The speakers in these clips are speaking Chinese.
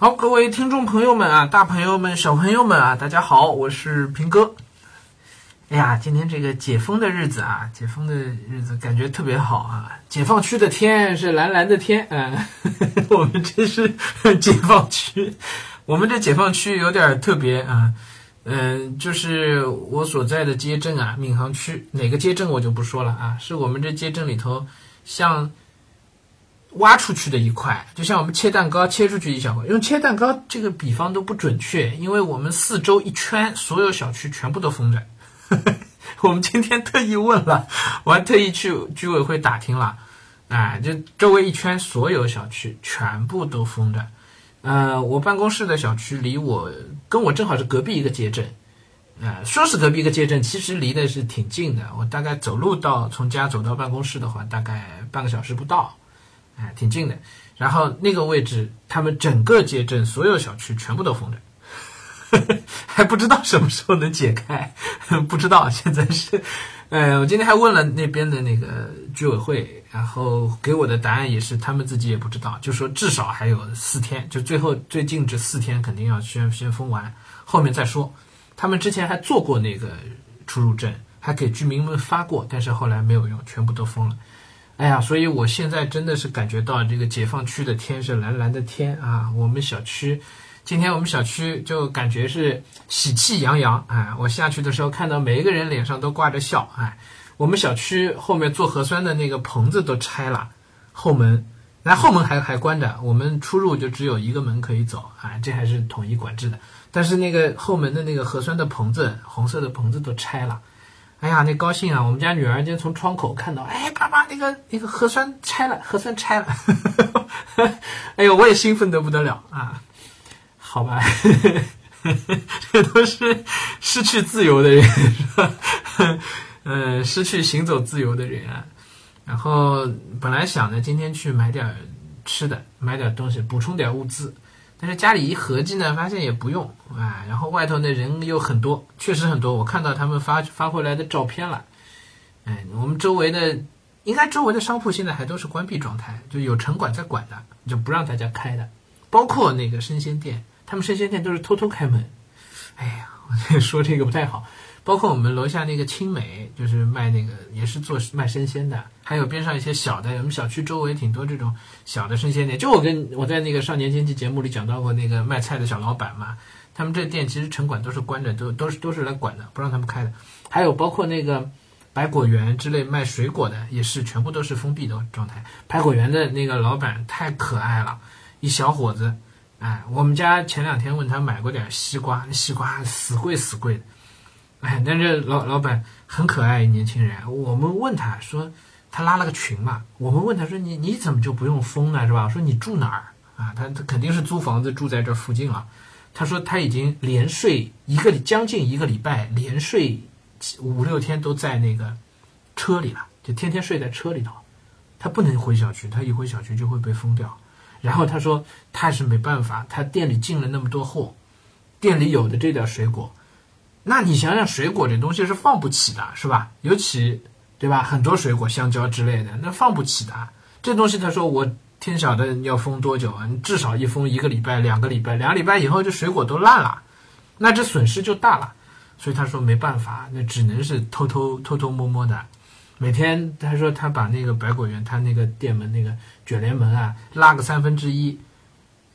好，各位听众朋友们啊，大朋友们、小朋友们啊，大家好，我是平哥。哎呀，今天这个解封的日子啊，解封的日子感觉特别好啊！解放区的天是蓝蓝的天，嗯，我们这是解放区，我们这解放区有点特别啊，嗯，就是我所在的街镇啊，闵行区哪个街镇我就不说了啊，是我们这街镇里头像。挖出去的一块，就像我们切蛋糕切出去一小块，用切蛋糕这个比方都不准确，因为我们四周一圈所有小区全部都封着。我们今天特意问了，我还特意去居委会打听了，啊，就周围一圈所有小区全部都封着。呃，我办公室的小区离我跟我正好是隔壁一个街镇，呃，说是隔壁一个街镇，其实离的是挺近的。我大概走路到从家走到办公室的话，大概半个小时不到。哎，挺近的。然后那个位置，他们整个街镇所有小区全部都封着，还不知道什么时候能解开，不知道现在是。呃，我今天还问了那边的那个居委会，然后给我的答案也是他们自己也不知道，就说至少还有四天，就最后最近这四天肯定要先先封完，后面再说。他们之前还做过那个出入证，还给居民们发过，但是后来没有用，全部都封了。哎呀，所以我现在真的是感觉到这个解放区的天是蓝蓝的天啊！我们小区，今天我们小区就感觉是喜气洋洋啊！我下去的时候看到每一个人脸上都挂着笑哎！我们小区后面做核酸的那个棚子都拆了，后门，那后门还还关着，我们出入就只有一个门可以走啊！这还是统一管制的，但是那个后门的那个核酸的棚子，红色的棚子都拆了。哎呀，那高兴啊！我们家女儿今天从窗口看到，哎，爸爸，那个那个核酸拆了，核酸拆了。哎呦，我也兴奋得不得了啊！好吧，这都是失去自由的人，是吧？嗯，失去行走自由的人啊。然后本来想着今天去买点吃的，买点东西，补充点物资。但是家里一合计呢，发现也不用啊。然后外头那人又很多，确实很多。我看到他们发发回来的照片了。哎，我们周围的，应该周围的商铺现在还都是关闭状态，就有城管在管的，就不让大家开的。包括那个生鲜店，他们生鲜店都是偷偷开门。哎呀，我说这个不太好。包括我们楼下那个青美，就是卖那个也是做卖生鲜的，还有边上一些小的，我们小区周围挺多这种小的生鲜店。就我跟我在那个少年经济节目里讲到过那个卖菜的小老板嘛，他们这店其实城管都是关着，都都是都是来管的，不让他们开的。还有包括那个百果园之类卖水果的，也是全部都是封闭的状态。百果园的那个老板太可爱了，一小伙子，哎，我们家前两天问他买过点西瓜，西瓜死贵死贵的。哎，但是老老板很可爱，年轻人。我们问他说，他拉了个群嘛。我们问他说，你你怎么就不用封呢？是吧？说你住哪儿啊？他他肯定是租房子住在这附近了。他说他已经连睡一个将近一个礼拜，连睡五六天都在那个车里了，就天天睡在车里头。他不能回小区，他一回小区就会被封掉。然后他说他是没办法，他店里进了那么多货，店里有的这点水果。那你想想，水果这东西是放不起的，是吧？尤其，对吧？很多水果，香蕉之类的，那放不起的。这东西，他说我天晓得要封多久啊？你至少一封一个礼拜、两个礼拜，两个礼拜以后这水果都烂了，那这损失就大了。所以他说没办法，那只能是偷偷偷偷摸摸的。每天他说他把那个百果园他那个店门那个卷帘门啊拉个三分之一。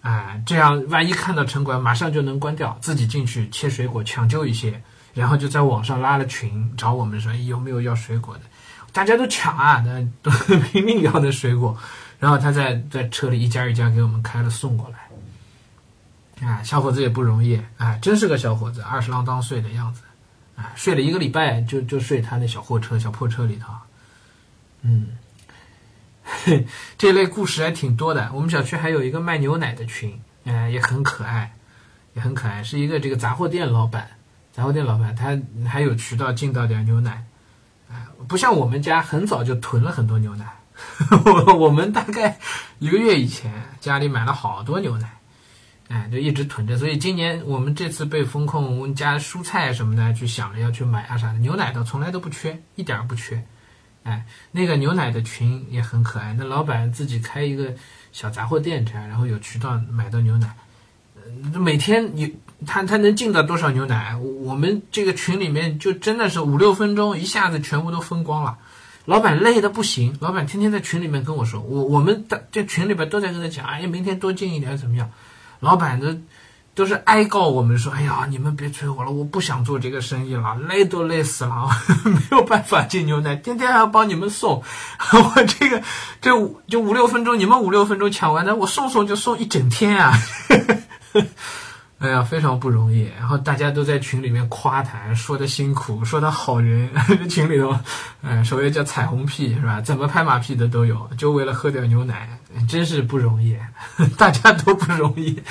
哎，这样万一看到城管，马上就能关掉，自己进去切水果抢救一些，然后就在网上拉了群找我们说有没有要水果的，大家都抢啊，那都 拼命要那水果，然后他在在车里一家一家给我们开了送过来。啊，小伙子也不容易，哎，真是个小伙子，二十郎当岁的样子，哎，睡了一个礼拜就就睡他那小货车小破车里头，嗯。这类故事还挺多的。我们小区还有一个卖牛奶的群，哎，也很可爱，也很可爱，是一个这个杂货店老板。杂货店老板他还有渠道进到点牛奶，不像我们家很早就囤了很多牛奶。我 我们大概一个月以前家里买了好多牛奶，哎，就一直囤着。所以今年我们这次被风控，我们家蔬菜什么的去想着要去买啊啥的，牛奶倒从来都不缺，一点儿不缺。哎，那个牛奶的群也很可爱。那老板自己开一个小杂货店，这样然后有渠道买到牛奶，每天你他他能进到多少牛奶？我们这个群里面就真的是五六分钟，一下子全部都分光了。老板累的不行，老板天天在群里面跟我说，我我们的这群里边都在跟他讲，哎，明天多进一点怎么样？老板的都是哀告我们说，哎呀，你们别催我了，我不想做这个生意了，累都累死了，没有办法进牛奶，天天还要帮你们送，我这个这五就五六分钟，你们五六分钟抢完的，我送送就送一整天啊。哎呀，非常不容易。然后大家都在群里面夸他，说他辛苦，说他好人。群里头，哎，所谓叫彩虹屁是吧？怎么拍马屁的都有，就为了喝点牛奶，真是不容易。大家都不容易，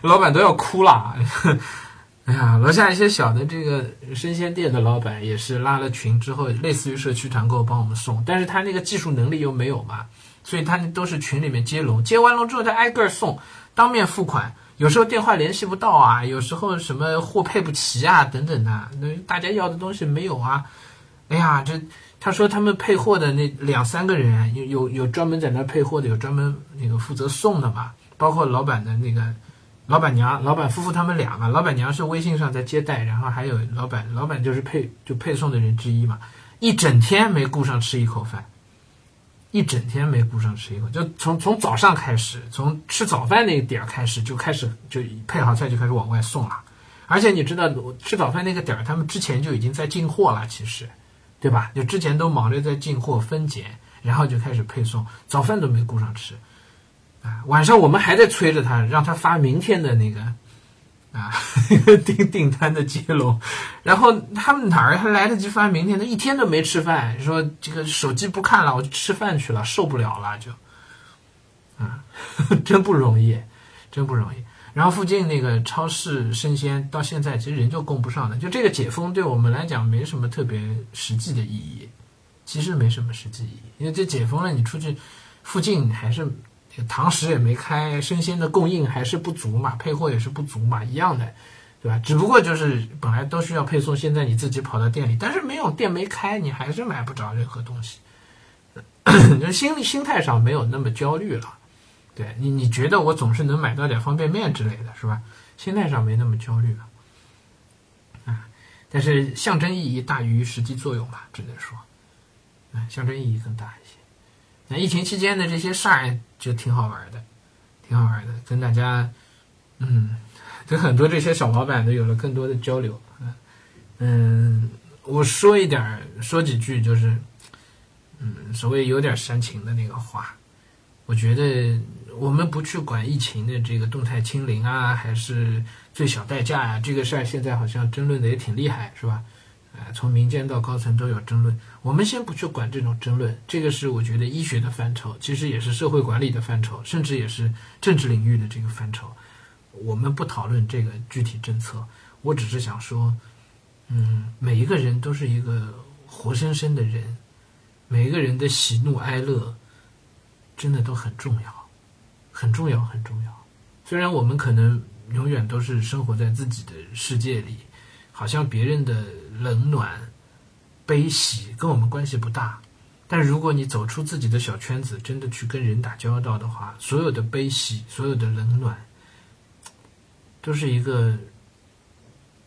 老板都要哭了。哎呀，楼下一些小的这个生鲜店的老板也是拉了群之后，类似于社区团购帮我们送，但是他那个技术能力又没有嘛，所以他都是群里面接龙，接完龙之后再挨个送，当面付款。有时候电话联系不到啊，有时候什么货配不齐啊，等等的，那大家要的东西没有啊。哎呀，这他说他们配货的那两三个人，有有有专门在那配货的，有专门那个负责送的嘛，包括老板的那个老板娘、老板夫妇他们俩嘛。老板娘是微信上在接待，然后还有老板，老板就是配就配送的人之一嘛，一整天没顾上吃一口饭。一整天没顾上吃一口，就从从早上开始，从吃早饭那点儿开始就开始就配好菜就开始往外送了，而且你知道吃早饭那个点儿，他们之前就已经在进货了，其实，对吧？就之前都忙着在进货分拣，然后就开始配送，早饭都没顾上吃，啊，晚上我们还在催着他，让他发明天的那个。啊，订订单的接龙，然后他们哪儿还来得及发？明天他一天都没吃饭，说这个手机不看了，我就吃饭去了，受不了了就，啊，真不容易，真不容易。然后附近那个超市生鲜到现在其实人就供不上的，就这个解封对我们来讲没什么特别实际的意义，其实没什么实际意义，因为这解封了，你出去附近还是。堂食也没开，生鲜的供应还是不足嘛，配货也是不足嘛，一样的，对吧？只不过就是本来都需要配送，现在你自己跑到店里，但是没有店没开，你还是买不着任何东西，就心理心态上没有那么焦虑了。对你，你觉得我总是能买到点方便面之类的是吧？心态上没那么焦虑了，啊，但是象征意义大于实际作用吧，只能说，啊，象征意义更大一些。那疫情期间的这些事儿就挺好玩的，挺好玩的，跟大家，嗯，跟很多这些小老板都有了更多的交流。嗯，我说一点，说几句，就是，嗯，所谓有点煽情的那个话。我觉得我们不去管疫情的这个动态清零啊，还是最小代价呀，这个事儿现在好像争论的也挺厉害，是吧？从民间到高层都有争论，我们先不去管这种争论，这个是我觉得医学的范畴，其实也是社会管理的范畴，甚至也是政治领域的这个范畴。我们不讨论这个具体政策，我只是想说，嗯，每一个人都是一个活生生的人，每一个人的喜怒哀乐真的都很重要，很重要，很重要。虽然我们可能永远都是生活在自己的世界里。好像别人的冷暖、悲喜跟我们关系不大，但如果你走出自己的小圈子，真的去跟人打交道的话，所有的悲喜、所有的冷暖，都是一个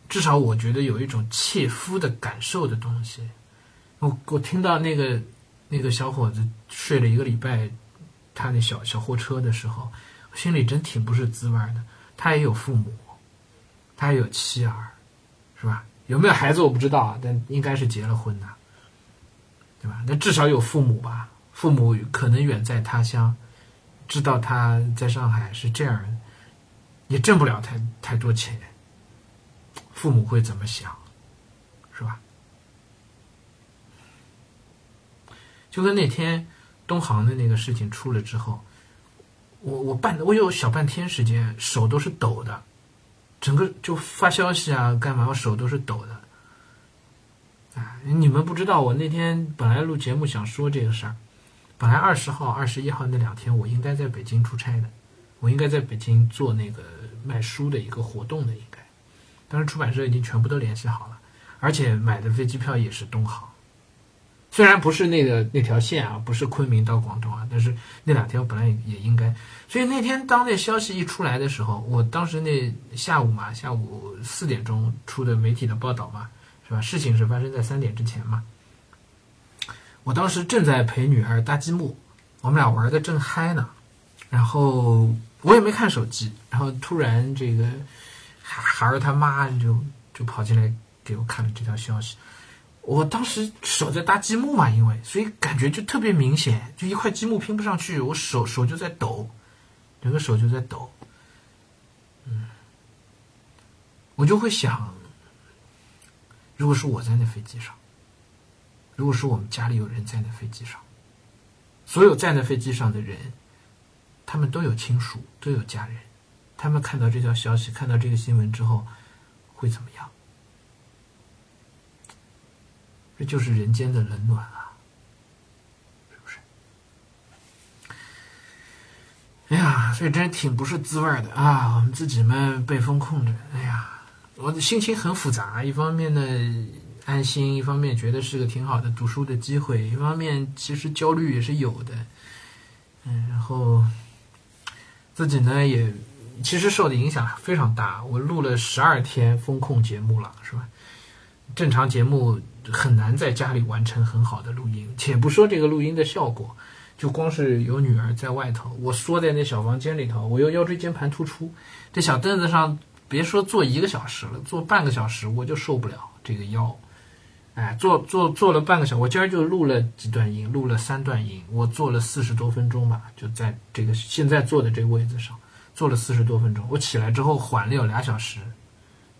至少我觉得有一种切肤的感受的东西。我我听到那个那个小伙子睡了一个礼拜，他那小小货车的时候，心里真挺不是滋味的。他也有父母，他也有妻儿。是吧？有没有孩子我不知道啊，但应该是结了婚的，对吧？那至少有父母吧？父母可能远在他乡，知道他在上海是这样，也挣不了太太多钱，父母会怎么想？是吧？就跟那天东航的那个事情出了之后，我我半我有小半天时间手都是抖的。整个就发消息啊，干嘛？我手都是抖的。啊，你们不知道，我那天本来录节目想说这个事儿，本来二十号、二十一号那两天我应该在北京出差的，我应该在北京做那个卖书的一个活动的，应该。当时出版社已经全部都联系好了，而且买的飞机票也是东航。虽然不是那个那条线啊，不是昆明到广东啊，但是那两天我本来也应该。所以那天当那消息一出来的时候，我当时那下午嘛，下午四点钟出的媒体的报道嘛，是吧？事情是发生在三点之前嘛。我当时正在陪女儿搭积木，我们俩玩的正嗨呢，然后我也没看手机，然后突然这个孩孩儿他妈就就跑进来给我看了这条消息。我当时手在搭积木嘛，因为所以感觉就特别明显，就一块积木拼不上去，我手手就在抖，整个手就在抖。嗯，我就会想，如果是我在那飞机上，如果是我们家里有人在那飞机上，所有在那飞机上的人，他们都有亲属，都有家人，他们看到这条消息，看到这个新闻之后，会怎么样？这就是人间的冷暖啊，是不是？哎呀，所以真挺不是滋味的啊！我们自己们被风控着，哎呀，我的心情很复杂。一方面呢安心，一方面觉得是个挺好的读书的机会，一方面其实焦虑也是有的。嗯，然后自己呢也其实受的影响非常大。我录了十二天风控节目了，是吧？正常节目。很难在家里完成很好的录音，且不说这个录音的效果，就光是有女儿在外头，我缩在那小房间里头，我又腰椎间盘突出，这小凳子上别说坐一个小时了，坐半个小时我就受不了这个腰，哎，坐坐坐了半个小时，我今儿就录了几段音，录了三段音，我坐了四十多分钟吧，就在这个现在坐的这个位置上坐了四十多分钟，我起来之后缓了有俩小时。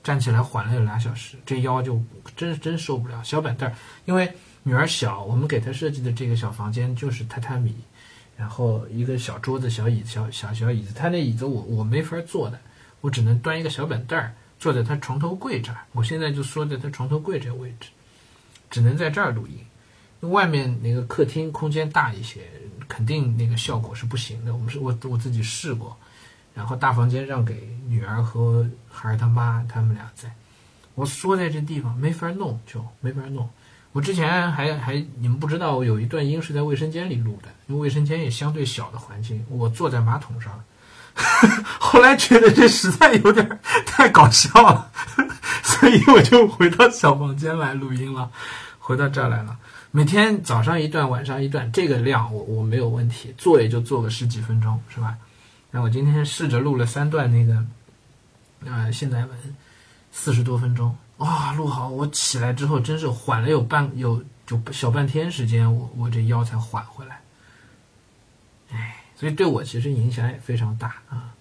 站起来缓了有俩小时，这腰就真真受不了。小板凳，因为女儿小，我们给她设计的这个小房间就是榻榻米，然后一个小桌子、小椅子、小小小椅子。她那椅子我我没法坐的，我只能端一个小板凳坐在她床头柜这儿。我现在就缩在她床头柜这个位置，只能在这儿录音。外面那个客厅空间大一些，肯定那个效果是不行的。我们是我我自己试过。然后大房间让给女儿和孩儿他妈，他们俩在。我缩在这地方没法弄，就没法弄。我之前还还你们不知道，我有一段音是在卫生间里录的，因为卫生间也相对小的环境，我坐在马桶上。后来觉得这实在有点太搞笑了，所以我就回到小房间来录音了，回到这儿来了。每天早上一段，晚上一段，这个量我我没有问题，做也就做个十几分钟，是吧？那我今天试着录了三段那个，呃，现代文，四十多分钟，哇，录好！我起来之后真是缓了有半有就小半天时间，我我这腰才缓回来。哎，所以对我其实影响也非常大啊。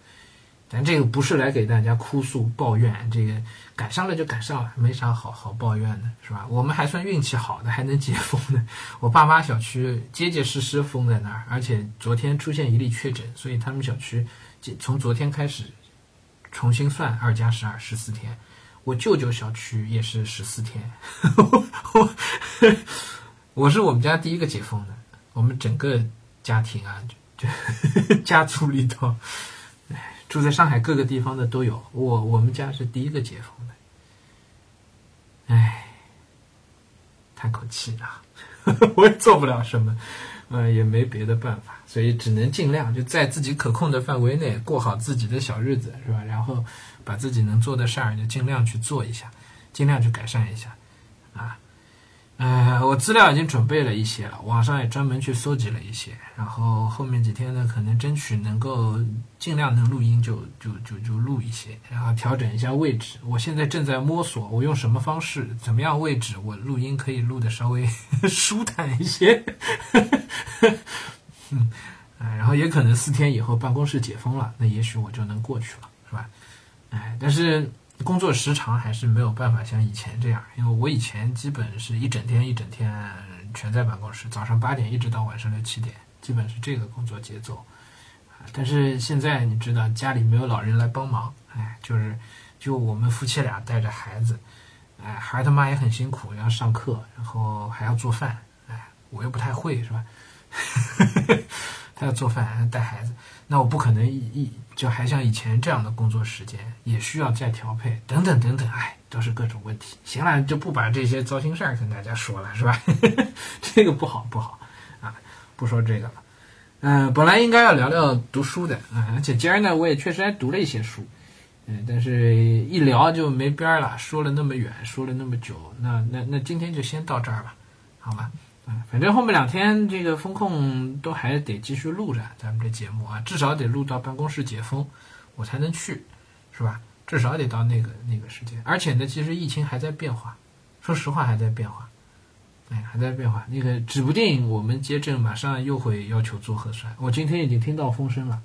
咱这个不是来给大家哭诉抱怨，这个赶上了就赶上了，没啥好好抱怨的，是吧？我们还算运气好的，还能解封的。我爸妈小区结结实实封在那儿，而且昨天出现一例确诊，所以他们小区从昨天开始重新算二加十二十四天。我舅舅小区也是十四天，我是我们家第一个解封的，我们整个家庭啊，就 家族里头。住在上海各个地方的都有，我我们家是第一个解封的，唉，叹口气啊，我也做不了什么，呃，也没别的办法，所以只能尽量就在自己可控的范围内过好自己的小日子，是吧？然后把自己能做的事儿就尽量去做一下，尽量去改善一下，呃，我资料已经准备了一些了，网上也专门去搜集了一些，然后后面几天呢，可能争取能够尽量能录音就就就就录一些，然后调整一下位置。我现在正在摸索，我用什么方式，怎么样位置，我录音可以录的稍微 舒坦一些。嗯，然后也可能四天以后办公室解封了，那也许我就能过去了，是吧？哎，但是。工作时长还是没有办法像以前这样，因为我以前基本是一整天一整天全在办公室，早上八点一直到晚上六七点，基本是这个工作节奏。啊，但是现在你知道家里没有老人来帮忙，哎，就是就我们夫妻俩带着孩子，哎，孩他妈也很辛苦，要上课，然后还要做饭，哎，我又不太会，是吧？他要做饭，带孩子，那我不可能一一就还像以前这样的工作时间，也需要再调配，等等等等，哎，都是各种问题。行了，就不把这些糟心事儿跟大家说了，是吧？这个不好不好啊，不说这个了。嗯，本来应该要聊聊读书的啊，而且今儿呢，我也确实还读了一些书，嗯，但是一聊就没边儿了，说了那么远，说了那么久，那那那今天就先到这儿吧，好吧？反正后面两天这个风控都还得继续录着咱们这节目啊，至少得录到办公室解封，我才能去，是吧？至少得到那个那个时间，而且呢，其实疫情还在变化，说实话还在变化。哎，还在变化。那个指不定我们接诊马上又会要求做核酸。我今天已经听到风声了，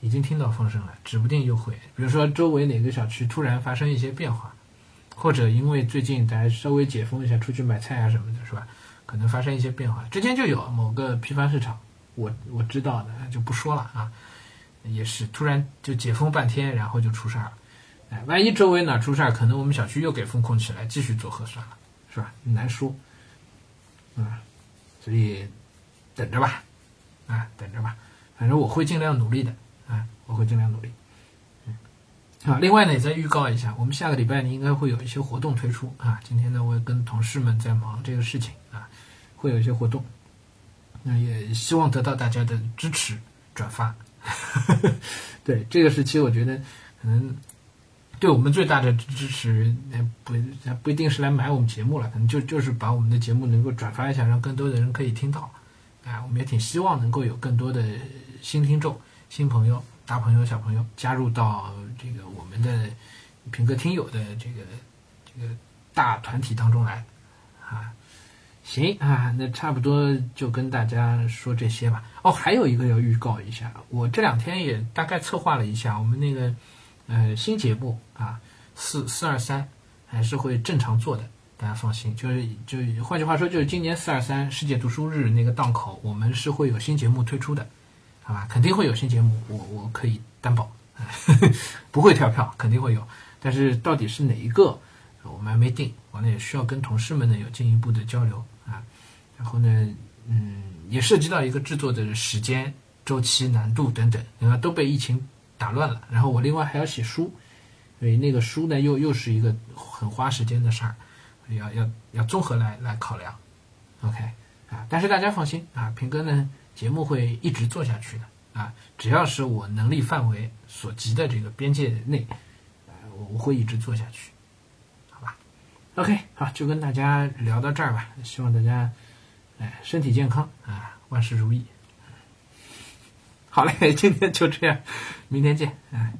已经听到风声了，指不定又会。比如说周围哪个小区突然发生一些变化，或者因为最近大家稍微解封一下，出去买菜啊什么的，是吧？可能发生一些变化。之前就有某个批发市场，我我知道的就不说了啊，也是突然就解封半天，然后就出事儿了。哎，万一周围哪出事儿，可能我们小区又给封控起来，继续做核酸了，是吧？难说。嗯，所以等着吧，啊，等着吧，反正我会尽量努力的，啊，我会尽量努力。嗯，好，另外呢，也再预告一下，我们下个礼拜呢应该会有一些活动推出啊。今天呢，我也跟同事们在忙这个事情，会有一些活动，那也希望得到大家的支持转发。对这个时期，我觉得可能。对我们最大的支持，那不不一定是来买我们节目了，可能就就是把我们的节目能够转发一下，让更多的人可以听到。哎，我们也挺希望能够有更多的新听众、新朋友、大朋友、小朋友加入到这个我们的品格听友的这个这个大团体当中来。啊，行啊，那差不多就跟大家说这些吧。哦，还有一个要预告一下，我这两天也大概策划了一下我们那个。呃，新节目啊，四四二三还是会正常做的，大家放心。就是就换句话说，就是今年四二三世界读书日那个档口，我们是会有新节目推出的，好吧？肯定会有新节目，我我可以担保，不会跳票，肯定会有。但是到底是哪一个，我们还没定，完了也需要跟同事们呢有进一步的交流。然后呢，嗯，也涉及到一个制作的时间、周期、难度等等，你看都被疫情。打乱了，然后我另外还要写书，所以那个书呢又又是一个很花时间的事儿，要要要综合来来考量，OK 啊，但是大家放心啊，平哥呢节目会一直做下去的啊，只要是我能力范围所及的这个边界内，我我会一直做下去，好吧？OK 好，就跟大家聊到这儿吧，希望大家身体健康啊，万事如意。好嘞，今天就这样，明天见，哎。